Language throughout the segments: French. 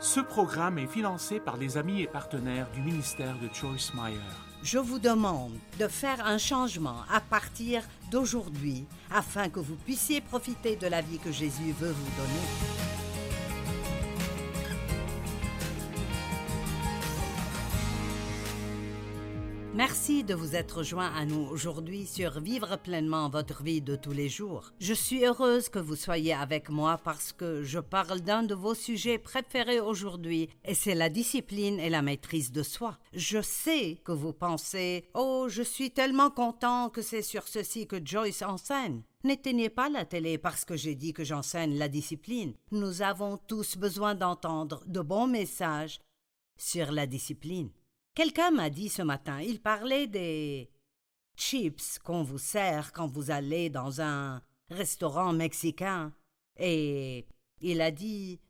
Ce programme est financé par les amis et partenaires du ministère de Joyce Meyer. Je vous demande de faire un changement à partir d'aujourd'hui afin que vous puissiez profiter de la vie que Jésus veut vous donner. Merci de vous être joint à nous aujourd'hui sur Vivre pleinement votre vie de tous les jours. Je suis heureuse que vous soyez avec moi parce que je parle d'un de vos sujets préférés aujourd'hui et c'est la discipline et la maîtrise de soi. Je sais que vous pensez Oh, je suis tellement content que c'est sur ceci que Joyce enseigne. N'éteignez pas la télé parce que j'ai dit que j'enseigne la discipline. Nous avons tous besoin d'entendre de bons messages sur la discipline. Quelqu'un m'a dit ce matin, il parlait des chips qu'on vous sert quand vous allez dans un restaurant mexicain, et il a dit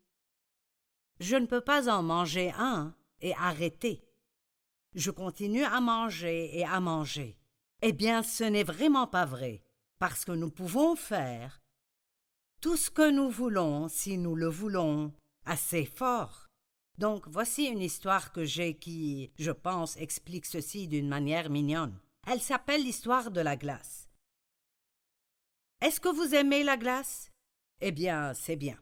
Je ne peux pas en manger un et arrêter. Je continue à manger et à manger. Eh bien, ce n'est vraiment pas vrai, parce que nous pouvons faire tout ce que nous voulons si nous le voulons assez fort. Donc voici une histoire que j'ai qui, je pense, explique ceci d'une manière mignonne. Elle s'appelle l'histoire de la glace. Est-ce que vous aimez la glace? Eh bien, c'est bien.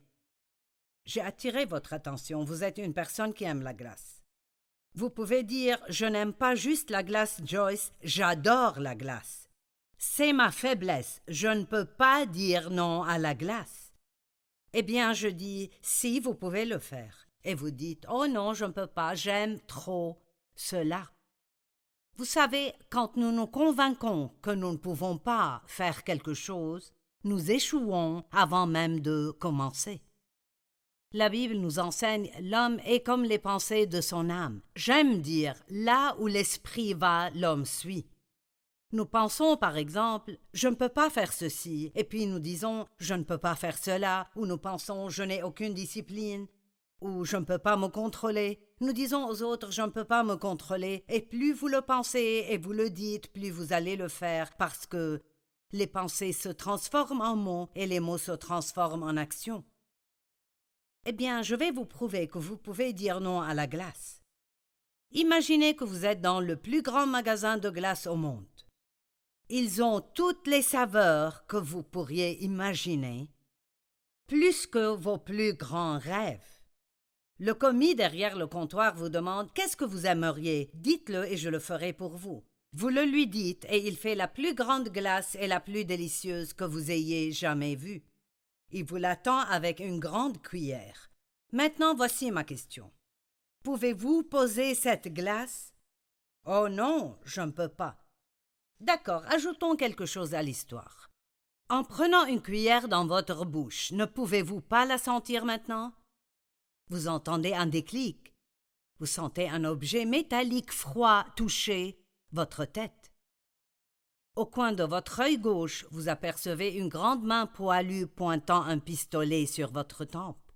J'ai attiré votre attention, vous êtes une personne qui aime la glace. Vous pouvez dire Je n'aime pas juste la glace, Joyce, j'adore la glace. C'est ma faiblesse, je ne peux pas dire non à la glace. Eh bien, je dis Si, vous pouvez le faire et vous dites Oh non, je ne peux pas, j'aime trop cela. Vous savez, quand nous nous convainquons que nous ne pouvons pas faire quelque chose, nous échouons avant même de commencer. La Bible nous enseigne l'homme est comme les pensées de son âme. J'aime dire là où l'esprit va, l'homme suit. Nous pensons, par exemple, je ne peux pas faire ceci, et puis nous disons je ne peux pas faire cela, ou nous pensons je n'ai aucune discipline, ou je ne peux pas me contrôler. Nous disons aux autres je ne peux pas me contrôler, et plus vous le pensez et vous le dites, plus vous allez le faire, parce que les pensées se transforment en mots et les mots se transforment en actions. Eh bien, je vais vous prouver que vous pouvez dire non à la glace. Imaginez que vous êtes dans le plus grand magasin de glace au monde. Ils ont toutes les saveurs que vous pourriez imaginer, plus que vos plus grands rêves. Le commis derrière le comptoir vous demande Qu'est-ce que vous aimeriez? Dites-le et je le ferai pour vous. Vous le lui dites et il fait la plus grande glace et la plus délicieuse que vous ayez jamais vue. Il vous l'attend avec une grande cuillère. Maintenant voici ma question. Pouvez-vous poser cette glace? Oh non, je ne peux pas. D'accord, ajoutons quelque chose à l'histoire. En prenant une cuillère dans votre bouche, ne pouvez-vous pas la sentir maintenant? Vous entendez un déclic. Vous sentez un objet métallique froid toucher votre tête. Au coin de votre œil gauche, vous apercevez une grande main poilue pointant un pistolet sur votre tempe.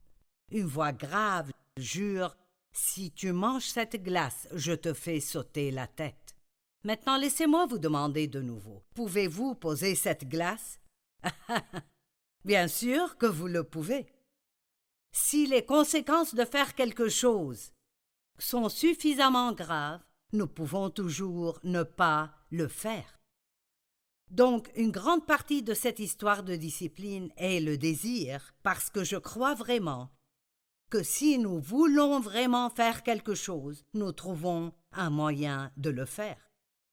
Une voix grave jure Si tu manges cette glace, je te fais sauter la tête. Maintenant, laissez-moi vous demander de nouveau Pouvez-vous poser cette glace? Bien sûr que vous le pouvez. Si les conséquences de faire quelque chose sont suffisamment graves, nous pouvons toujours ne pas le faire. Donc une grande partie de cette histoire de discipline est le désir, parce que je crois vraiment que si nous voulons vraiment faire quelque chose, nous trouvons un moyen de le faire.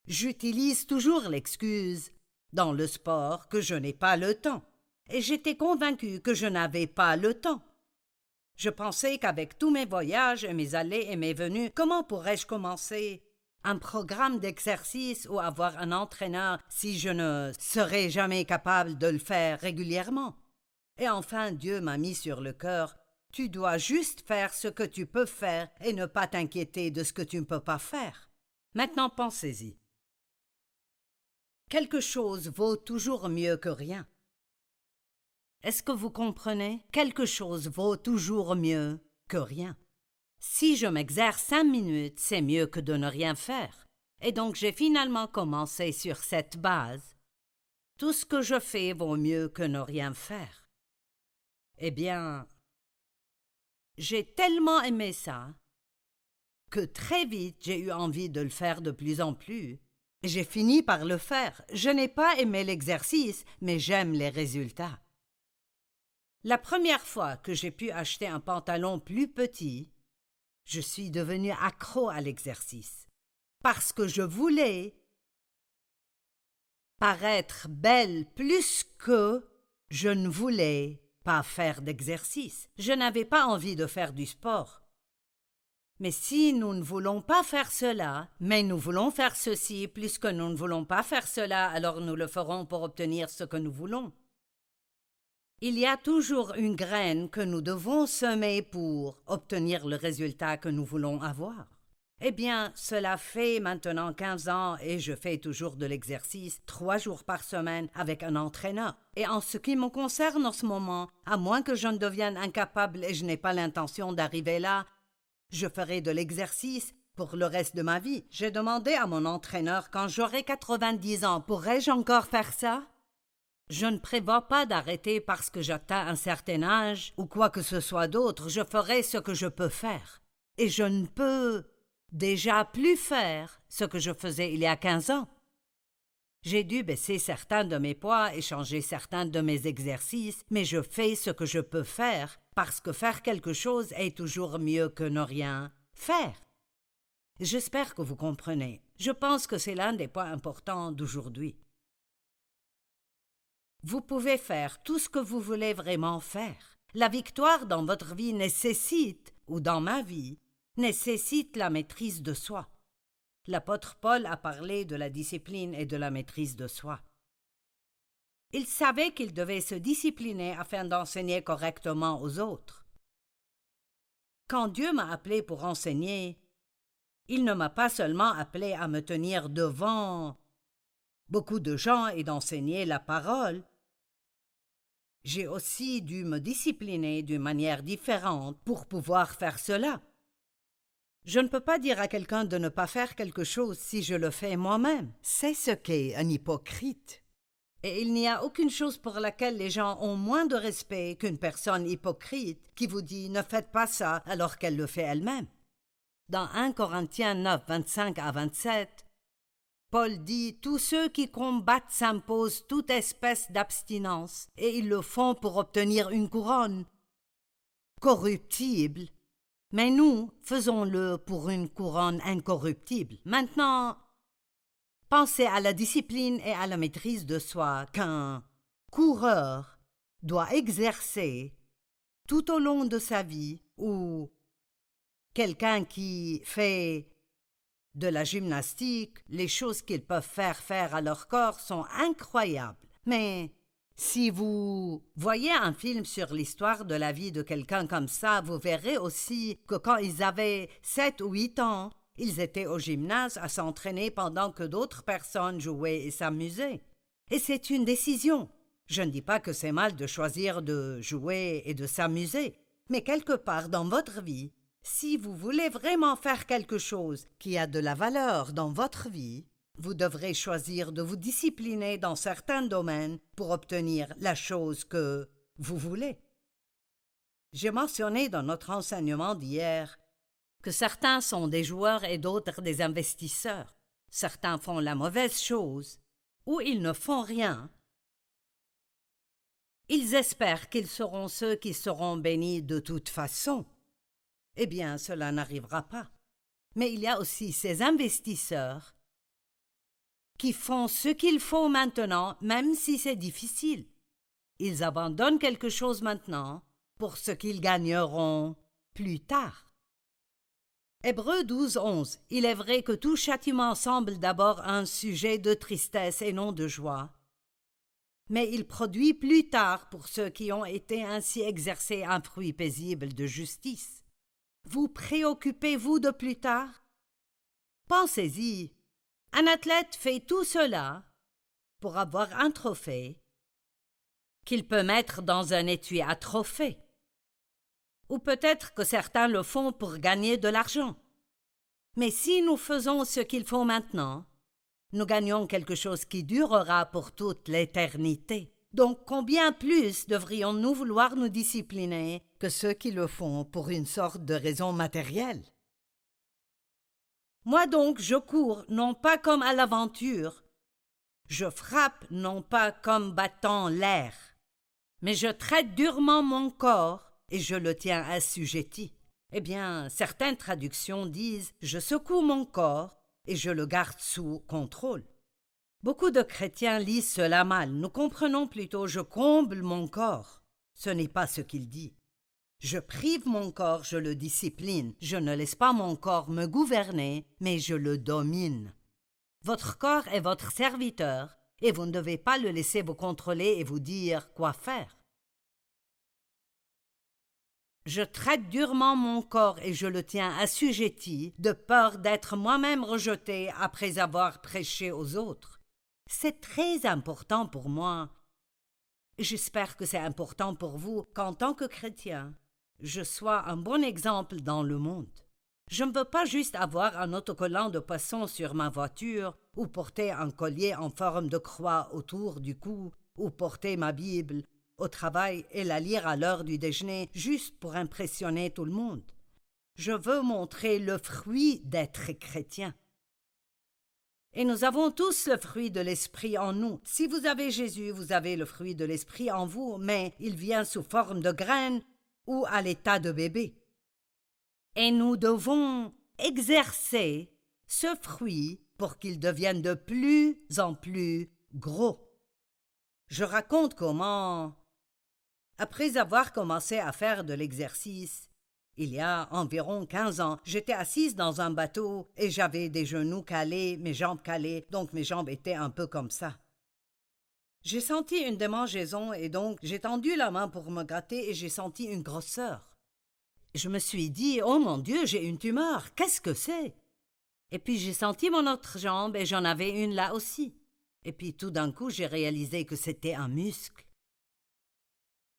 J'utilise toujours l'excuse dans le sport que je n'ai pas le temps, et j'étais convaincu que je n'avais pas le temps. Je pensais qu'avec tous mes voyages, mes allées et mes venues, comment pourrais-je commencer? Un programme d'exercice ou avoir un entraîneur si je ne serais jamais capable de le faire régulièrement? Et enfin Dieu m'a mis sur le cœur tu dois juste faire ce que tu peux faire et ne pas t'inquiéter de ce que tu ne peux pas faire. Maintenant pensez-y. Quelque chose vaut toujours mieux que rien. Est-ce que vous comprenez? Quelque chose vaut toujours mieux que rien. Si je m'exerce cinq minutes, c'est mieux que de ne rien faire. Et donc j'ai finalement commencé sur cette base. Tout ce que je fais vaut mieux que ne rien faire. Eh bien, J'ai tellement aimé ça que très vite j'ai eu envie de le faire de plus en plus. J'ai fini par le faire. Je n'ai pas aimé l'exercice, mais j'aime les résultats. La première fois que j'ai pu acheter un pantalon plus petit, je suis devenu accro à l'exercice. Parce que je voulais paraître belle plus que je ne voulais pas faire d'exercice. Je n'avais pas envie de faire du sport. Mais si nous ne voulons pas faire cela, mais nous voulons faire ceci, puisque nous ne voulons pas faire cela, alors nous le ferons pour obtenir ce que nous voulons. Il y a toujours une graine que nous devons semer pour obtenir le résultat que nous voulons avoir. Eh bien, cela fait maintenant quinze ans et je fais toujours de l'exercice trois jours par semaine avec un entraîneur. Et en ce qui me concerne en ce moment, à moins que je ne devienne incapable et je n'ai pas l'intention d'arriver là, je ferai de l'exercice pour le reste de ma vie. J'ai demandé à mon entraîneur quand j'aurai 90 ans, pourrais-je encore faire ça? Je ne prévois pas d'arrêter parce que j'atteins un certain âge ou quoi que ce soit d'autre. Je ferai ce que je peux faire. Et je ne peux déjà plus faire ce que je faisais il y a quinze ans. J'ai dû baisser certains de mes poids et changer certains de mes exercices, mais je fais ce que je peux faire parce que faire quelque chose est toujours mieux que ne rien faire. J'espère que vous comprenez. Je pense que c'est l'un des points importants d'aujourd'hui. Vous pouvez faire tout ce que vous voulez vraiment faire. La victoire dans votre vie nécessite, ou dans ma vie, nécessite la maîtrise de soi. L'apôtre Paul a parlé de la discipline et de la maîtrise de soi. Il savait qu'il devait se discipliner afin d'enseigner correctement aux autres. Quand Dieu m'a appelé pour enseigner, il ne m'a pas seulement appelé à me tenir devant beaucoup de gens et d'enseigner la parole. J'ai aussi dû me discipliner d'une manière différente pour pouvoir faire cela. Je ne peux pas dire à quelqu'un de ne pas faire quelque chose si je le fais moi-même. C'est ce qu'est un hypocrite. Et il n'y a aucune chose pour laquelle les gens ont moins de respect qu'une personne hypocrite qui vous dit ne faites pas ça alors qu'elle le fait elle-même. Dans 1 Corinthiens 9, 25 à 27, Paul dit Tous ceux qui combattent s'imposent toute espèce d'abstinence, et ils le font pour obtenir une couronne corruptible. Mais nous faisons-le pour une couronne incorruptible. Maintenant, Pensez à la discipline et à la maîtrise de soi qu'un coureur doit exercer tout au long de sa vie ou quelqu'un qui fait de la gymnastique, les choses qu'ils peuvent faire faire à leur corps sont incroyables. Mais si vous voyez un film sur l'histoire de la vie de quelqu'un comme ça, vous verrez aussi que quand ils avaient sept ou huit ans, ils étaient au gymnase à s'entraîner pendant que d'autres personnes jouaient et s'amusaient. Et c'est une décision. Je ne dis pas que c'est mal de choisir de jouer et de s'amuser, mais quelque part dans votre vie, si vous voulez vraiment faire quelque chose qui a de la valeur dans votre vie, vous devrez choisir de vous discipliner dans certains domaines pour obtenir la chose que vous voulez. J'ai mentionné dans notre enseignement d'hier que certains sont des joueurs et d'autres des investisseurs. Certains font la mauvaise chose, ou ils ne font rien. Ils espèrent qu'ils seront ceux qui seront bénis de toute façon. Eh bien, cela n'arrivera pas. Mais il y a aussi ces investisseurs qui font ce qu'il faut maintenant, même si c'est difficile. Ils abandonnent quelque chose maintenant pour ce qu'ils gagneront plus tard. Hébreux 12, 11. Il est vrai que tout châtiment semble d'abord un sujet de tristesse et non de joie. Mais il produit plus tard, pour ceux qui ont été ainsi exercés, un fruit paisible de justice. Vous préoccupez-vous de plus tard? Pensez-y. Un athlète fait tout cela pour avoir un trophée qu'il peut mettre dans un étui à trophée. Ou peut-être que certains le font pour gagner de l'argent. Mais si nous faisons ce qu'il faut maintenant, nous gagnons quelque chose qui durera pour toute l'éternité. Donc combien plus devrions-nous vouloir nous discipliner que ceux qui le font pour une sorte de raison matérielle? Moi donc je cours non pas comme à l'aventure, je frappe non pas comme battant l'air, mais je traite durement mon corps et je le tiens assujetti. Eh bien, certaines traductions disent Je secoue mon corps et je le garde sous contrôle. Beaucoup de chrétiens lisent cela mal. Nous comprenons plutôt Je comble mon corps. Ce n'est pas ce qu'il dit. Je prive mon corps, je le discipline. Je ne laisse pas mon corps me gouverner, mais je le domine. Votre corps est votre serviteur, et vous ne devez pas le laisser vous contrôler et vous dire quoi faire. Je traite durement mon corps et je le tiens assujetti, de peur d'être moi-même rejeté après avoir prêché aux autres. C'est très important pour moi. J'espère que c'est important pour vous qu'en tant que chrétien, je sois un bon exemple dans le monde. Je ne veux pas juste avoir un autocollant de poisson sur ma voiture, ou porter un collier en forme de croix autour du cou, ou porter ma Bible au travail et la lire à l'heure du déjeuner juste pour impressionner tout le monde. Je veux montrer le fruit d'être chrétien. Et nous avons tous le fruit de l'esprit en nous. Si vous avez Jésus, vous avez le fruit de l'esprit en vous, mais il vient sous forme de graine ou à l'état de bébé et nous devons exercer ce fruit pour qu'il devienne de plus en plus gros. Je raconte comment, après avoir commencé à faire de l'exercice, il y a environ quinze ans, j'étais assise dans un bateau et j'avais des genoux calés, mes jambes calées, donc mes jambes étaient un peu comme ça. J'ai senti une démangeaison et donc j'ai tendu la main pour me gratter et j'ai senti une grosseur. Je me suis dit Oh mon Dieu, j'ai une tumeur, qu'est-ce que c'est? Et puis j'ai senti mon autre jambe et j'en avais une là aussi. Et puis tout d'un coup, j'ai réalisé que c'était un muscle.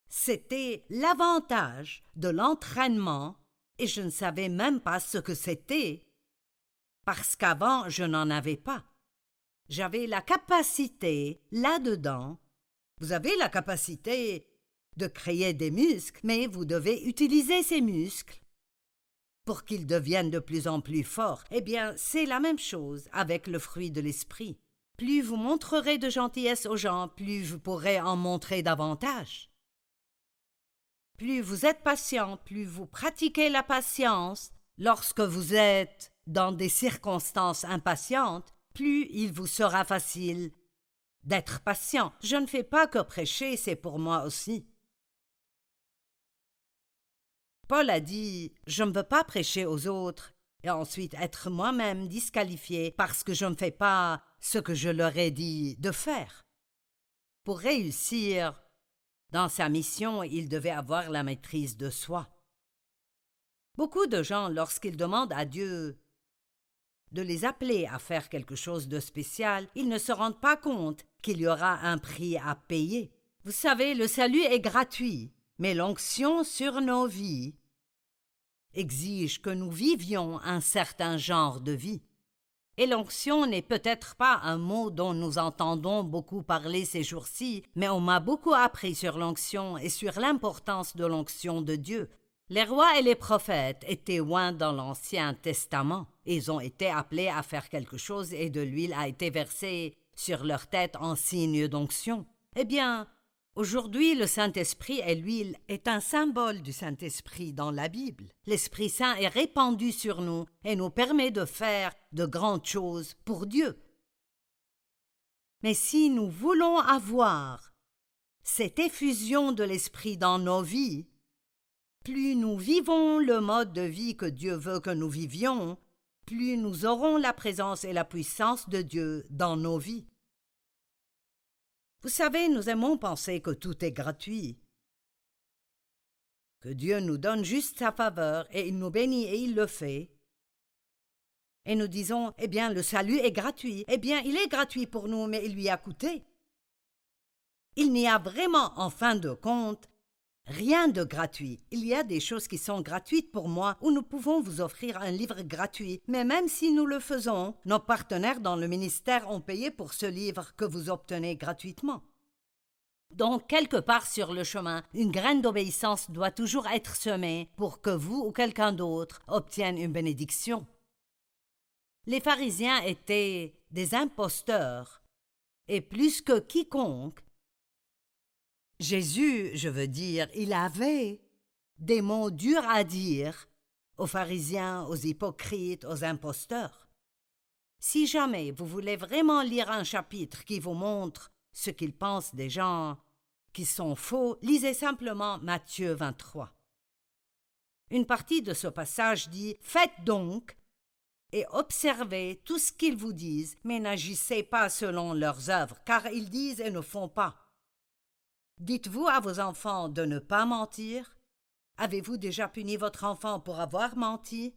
C'était l'avantage de l'entraînement et je ne savais même pas ce que c'était parce qu'avant je n'en avais pas. J'avais la capacité là-dedans. Vous avez la capacité de créer des muscles, mais vous devez utiliser ces muscles pour qu'ils deviennent de plus en plus forts. Eh bien, c'est la même chose avec le fruit de l'esprit. Plus vous montrerez de gentillesse aux gens, plus vous pourrez en montrer davantage. Plus vous êtes patient, plus vous pratiquez la patience, lorsque vous êtes dans des circonstances impatientes, plus il vous sera facile d'être patient. Je ne fais pas que prêcher, c'est pour moi aussi. Paul a dit Je ne veux pas prêcher aux autres et ensuite être moi-même disqualifié parce que je ne fais pas ce que je leur ai dit de faire. Pour réussir dans sa mission, il devait avoir la maîtrise de soi. Beaucoup de gens, lorsqu'ils demandent à Dieu de les appeler à faire quelque chose de spécial, ils ne se rendent pas compte qu'il y aura un prix à payer. Vous savez, le salut est gratuit, mais l'onction sur nos vies exige que nous vivions un certain genre de vie. Et l'onction n'est peut-être pas un mot dont nous entendons beaucoup parler ces jours-ci, mais on m'a beaucoup appris sur l'onction et sur l'importance de l'onction de Dieu. Les rois et les prophètes étaient loin dans l'Ancien Testament. Ils ont été appelés à faire quelque chose et de l'huile a été versée sur leur tête en signe d'onction. Eh bien, Aujourd'hui, le Saint-Esprit et l'huile est un symbole du Saint-Esprit dans la Bible. L'Esprit Saint est répandu sur nous et nous permet de faire de grandes choses pour Dieu. Mais si nous voulons avoir cette effusion de l'Esprit dans nos vies, plus nous vivons le mode de vie que Dieu veut que nous vivions, plus nous aurons la présence et la puissance de Dieu dans nos vies. Vous savez, nous aimons penser que tout est gratuit, que Dieu nous donne juste sa faveur et il nous bénit et il le fait. Et nous disons, eh bien, le salut est gratuit. Eh bien, il est gratuit pour nous, mais il lui a coûté. Il n'y a vraiment, en fin de compte, Rien de gratuit. Il y a des choses qui sont gratuites pour moi où nous pouvons vous offrir un livre gratuit. Mais même si nous le faisons, nos partenaires dans le ministère ont payé pour ce livre que vous obtenez gratuitement. Donc, quelque part sur le chemin, une graine d'obéissance doit toujours être semée pour que vous ou quelqu'un d'autre obtienne une bénédiction. Les pharisiens étaient des imposteurs, et plus que quiconque, Jésus, je veux dire, il avait des mots durs à dire aux pharisiens, aux hypocrites, aux imposteurs. Si jamais vous voulez vraiment lire un chapitre qui vous montre ce qu'ils pensent des gens qui sont faux, lisez simplement Matthieu 23. Une partie de ce passage dit Faites donc et observez tout ce qu'ils vous disent, mais n'agissez pas selon leurs œuvres, car ils disent et ne font pas. Dites-vous à vos enfants de ne pas mentir? Avez-vous déjà puni votre enfant pour avoir menti?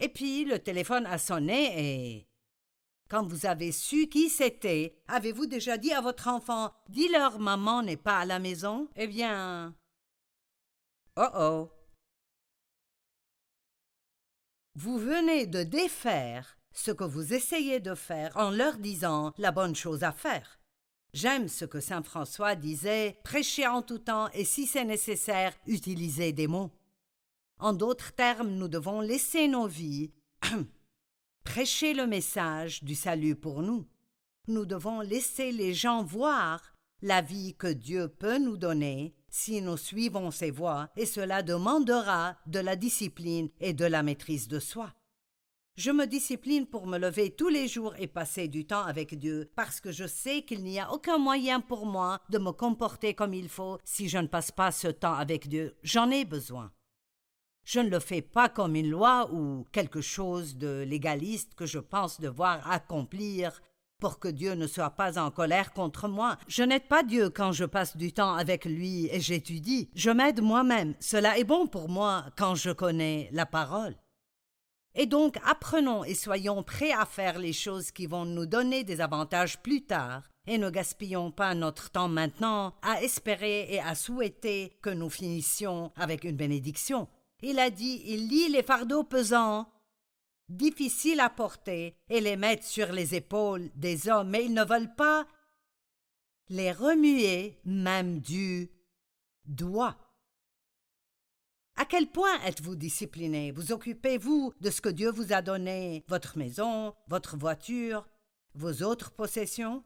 Et puis le téléphone a sonné et. Quand vous avez su qui c'était, avez-vous déjà dit à votre enfant Dis-leur maman n'est pas à la maison? Eh bien. Oh oh Vous venez de défaire ce que vous essayez de faire en leur disant la bonne chose à faire. J'aime ce que saint François disait prêchez en tout temps et si c'est nécessaire, utilisez des mots. En d'autres termes, nous devons laisser nos vies prêcher le message du salut pour nous. Nous devons laisser les gens voir la vie que Dieu peut nous donner si nous suivons ses voies, et cela demandera de la discipline et de la maîtrise de soi. Je me discipline pour me lever tous les jours et passer du temps avec Dieu, parce que je sais qu'il n'y a aucun moyen pour moi de me comporter comme il faut si je ne passe pas ce temps avec Dieu. J'en ai besoin. Je ne le fais pas comme une loi ou quelque chose de légaliste que je pense devoir accomplir pour que Dieu ne soit pas en colère contre moi. Je n'aide pas Dieu quand je passe du temps avec lui et j'étudie. Je m'aide moi-même. Cela est bon pour moi quand je connais la parole. Et donc apprenons et soyons prêts à faire les choses qui vont nous donner des avantages plus tard, et ne gaspillons pas notre temps maintenant à espérer et à souhaiter que nous finissions avec une bénédiction. Il a dit Il lit les fardeaux pesants, difficiles à porter, et les mettre sur les épaules des hommes, mais ils ne veulent pas les remuer même du doigt. À quel point êtes-vous discipliné? Vous occupez-vous de ce que Dieu vous a donné, votre maison, votre voiture, vos autres possessions?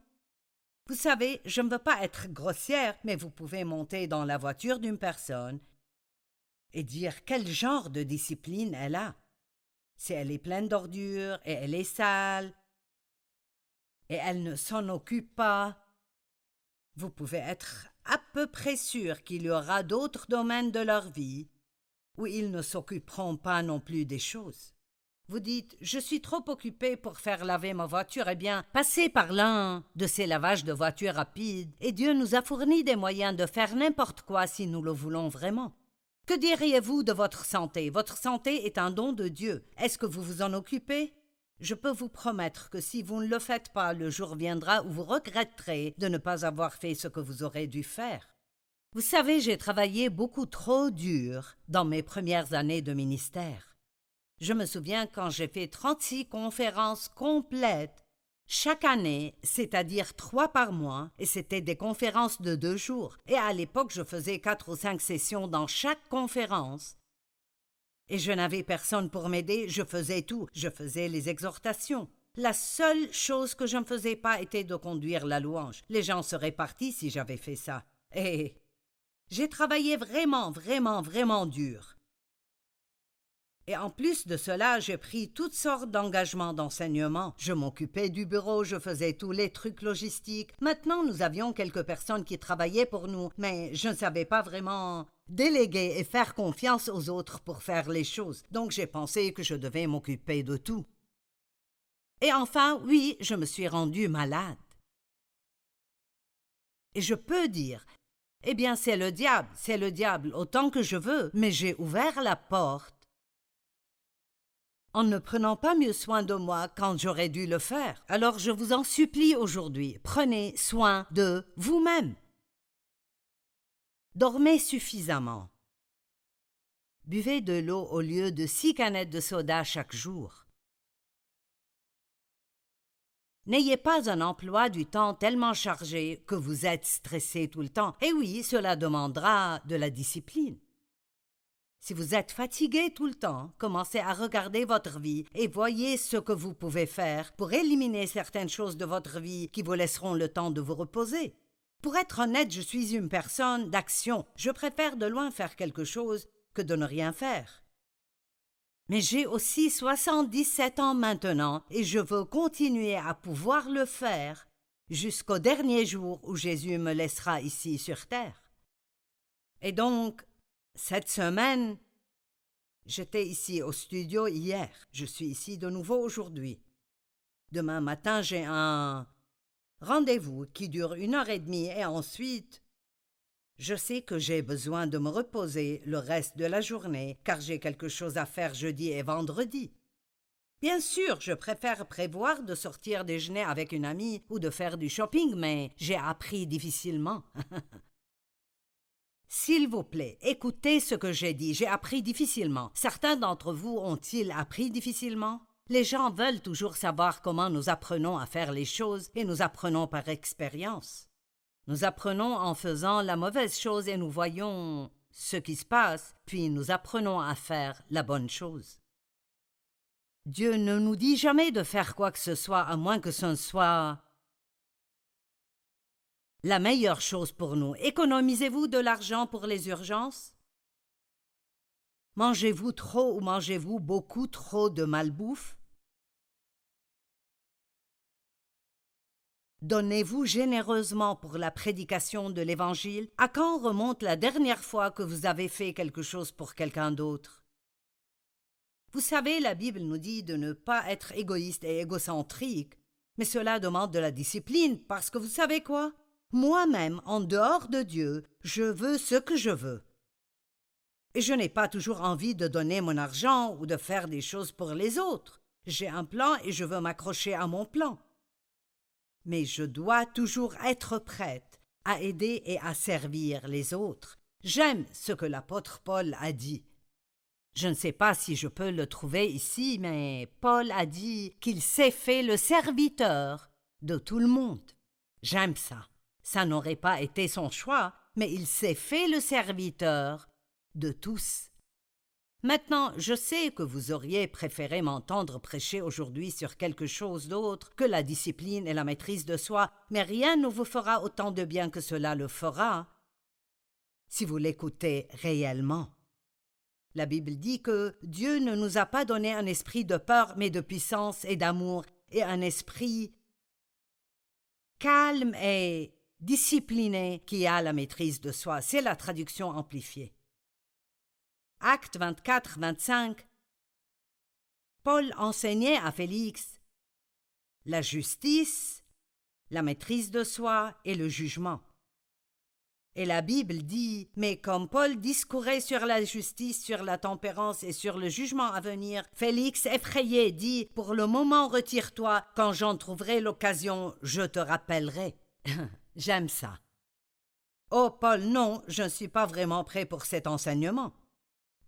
Vous savez, je ne veux pas être grossière, mais vous pouvez monter dans la voiture d'une personne et dire quel genre de discipline elle a. Si elle est pleine d'ordures et elle est sale, et elle ne s'en occupe pas, vous pouvez être à peu près sûr qu'il y aura d'autres domaines de leur vie où ils ne s'occuperont pas non plus des choses. Vous dites Je suis trop occupé pour faire laver ma voiture. Eh bien, passez par l'un de ces lavages de voitures rapides, et Dieu nous a fourni des moyens de faire n'importe quoi si nous le voulons vraiment. Que diriez-vous de votre santé? Votre santé est un don de Dieu. Est-ce que vous vous en occupez? Je peux vous promettre que si vous ne le faites pas, le jour viendra où vous regretterez de ne pas avoir fait ce que vous aurez dû faire. Vous savez, j'ai travaillé beaucoup trop dur dans mes premières années de ministère. Je me souviens quand j'ai fait 36 conférences complètes chaque année, c'est-à-dire trois par mois, et c'était des conférences de deux jours. Et à l'époque, je faisais quatre ou cinq sessions dans chaque conférence. Et je n'avais personne pour m'aider, je faisais tout, je faisais les exhortations. La seule chose que je ne faisais pas était de conduire la louange. Les gens seraient partis si j'avais fait ça. Et j'ai travaillé vraiment, vraiment, vraiment dur. Et en plus de cela, j'ai pris toutes sortes d'engagements d'enseignement. Je m'occupais du bureau, je faisais tous les trucs logistiques. Maintenant, nous avions quelques personnes qui travaillaient pour nous, mais je ne savais pas vraiment déléguer et faire confiance aux autres pour faire les choses. Donc j'ai pensé que je devais m'occuper de tout. Et enfin, oui, je me suis rendu malade. Et je peux dire eh bien, c'est le diable, c'est le diable autant que je veux, mais j'ai ouvert la porte en ne prenant pas mieux soin de moi quand j'aurais dû le faire. Alors je vous en supplie aujourd'hui, prenez soin de vous-même. Dormez suffisamment. Buvez de l'eau au lieu de six canettes de soda chaque jour. N'ayez pas un emploi du temps tellement chargé que vous êtes stressé tout le temps. Et oui, cela demandera de la discipline. Si vous êtes fatigué tout le temps, commencez à regarder votre vie et voyez ce que vous pouvez faire pour éliminer certaines choses de votre vie qui vous laisseront le temps de vous reposer. Pour être honnête, je suis une personne d'action. Je préfère de loin faire quelque chose que de ne rien faire. Mais j'ai aussi 77 ans maintenant et je veux continuer à pouvoir le faire jusqu'au dernier jour où Jésus me laissera ici sur terre. Et donc, cette semaine, j'étais ici au studio hier, je suis ici de nouveau aujourd'hui. Demain matin, j'ai un rendez-vous qui dure une heure et demie et ensuite je sais que j'ai besoin de me reposer le reste de la journée, car j'ai quelque chose à faire jeudi et vendredi. Bien sûr, je préfère prévoir de sortir déjeuner avec une amie ou de faire du shopping, mais j'ai appris difficilement. S'il vous plaît, écoutez ce que j'ai dit. J'ai appris difficilement. Certains d'entre vous ont-ils appris difficilement? Les gens veulent toujours savoir comment nous apprenons à faire les choses et nous apprenons par expérience. Nous apprenons en faisant la mauvaise chose et nous voyons ce qui se passe, puis nous apprenons à faire la bonne chose. Dieu ne nous dit jamais de faire quoi que ce soit à moins que ce ne soit la meilleure chose pour nous. Économisez-vous de l'argent pour les urgences? Mangez-vous trop ou mangez-vous beaucoup trop de malbouffe? Donnez-vous généreusement pour la prédication de l'Évangile À quand remonte la dernière fois que vous avez fait quelque chose pour quelqu'un d'autre? Vous savez, la Bible nous dit de ne pas être égoïste et égocentrique, mais cela demande de la discipline, parce que vous savez quoi? Moi-même, en dehors de Dieu, je veux ce que je veux. Et je n'ai pas toujours envie de donner mon argent ou de faire des choses pour les autres. J'ai un plan et je veux m'accrocher à mon plan. Mais je dois toujours être prête à aider et à servir les autres. J'aime ce que l'apôtre Paul a dit. Je ne sais pas si je peux le trouver ici, mais Paul a dit qu'il s'est fait le serviteur de tout le monde. J'aime ça. Ça n'aurait pas été son choix, mais il s'est fait le serviteur de tous. Maintenant, je sais que vous auriez préféré m'entendre prêcher aujourd'hui sur quelque chose d'autre que la discipline et la maîtrise de soi, mais rien ne vous fera autant de bien que cela le fera si vous l'écoutez réellement. La Bible dit que Dieu ne nous a pas donné un esprit de peur, mais de puissance et d'amour, et un esprit calme et discipliné qui a la maîtrise de soi. C'est la traduction amplifiée. Acte 24-25 Paul enseignait à Félix la justice, la maîtrise de soi et le jugement. Et la Bible dit Mais comme Paul discourait sur la justice, sur la tempérance et sur le jugement à venir, Félix, effrayé, dit Pour le moment, retire-toi, quand j'en trouverai l'occasion, je te rappellerai. J'aime ça. Oh, Paul, non, je ne suis pas vraiment prêt pour cet enseignement.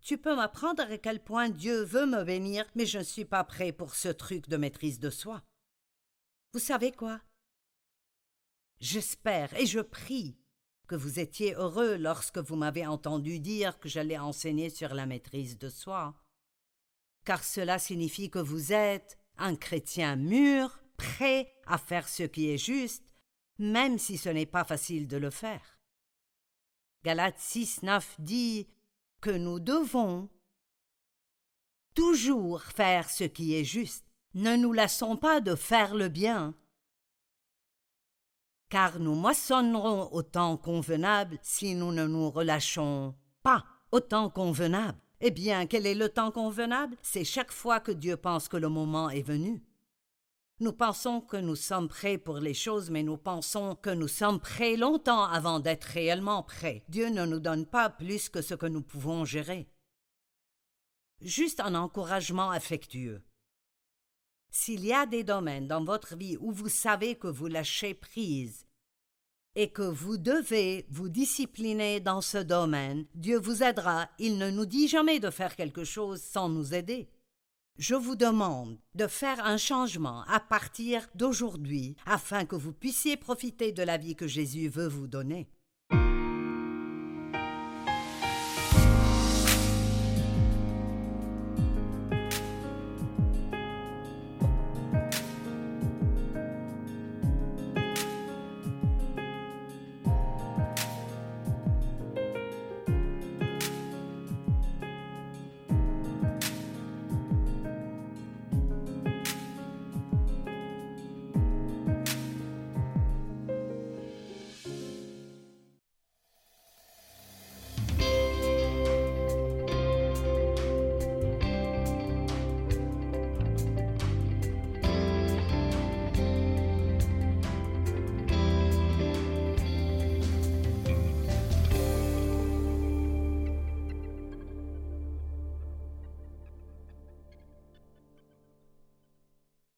Tu peux m'apprendre à quel point Dieu veut me bénir, mais je ne suis pas prêt pour ce truc de maîtrise de soi. Vous savez quoi? J'espère et je prie que vous étiez heureux lorsque vous m'avez entendu dire que j'allais enseigner sur la maîtrise de soi, car cela signifie que vous êtes un chrétien mûr, prêt à faire ce qui est juste, même si ce n'est pas facile de le faire. Galates 6, 9 dit que nous devons toujours faire ce qui est juste. Ne nous lassons pas de faire le bien, car nous moissonnerons au temps convenable si nous ne nous relâchons pas au temps convenable. Eh bien, quel est le temps convenable? C'est chaque fois que Dieu pense que le moment est venu. Nous pensons que nous sommes prêts pour les choses, mais nous pensons que nous sommes prêts longtemps avant d'être réellement prêts. Dieu ne nous donne pas plus que ce que nous pouvons gérer. Juste un encouragement affectueux. S'il y a des domaines dans votre vie où vous savez que vous lâchez prise et que vous devez vous discipliner dans ce domaine, Dieu vous aidera. Il ne nous dit jamais de faire quelque chose sans nous aider. Je vous demande de faire un changement à partir d'aujourd'hui afin que vous puissiez profiter de la vie que Jésus veut vous donner.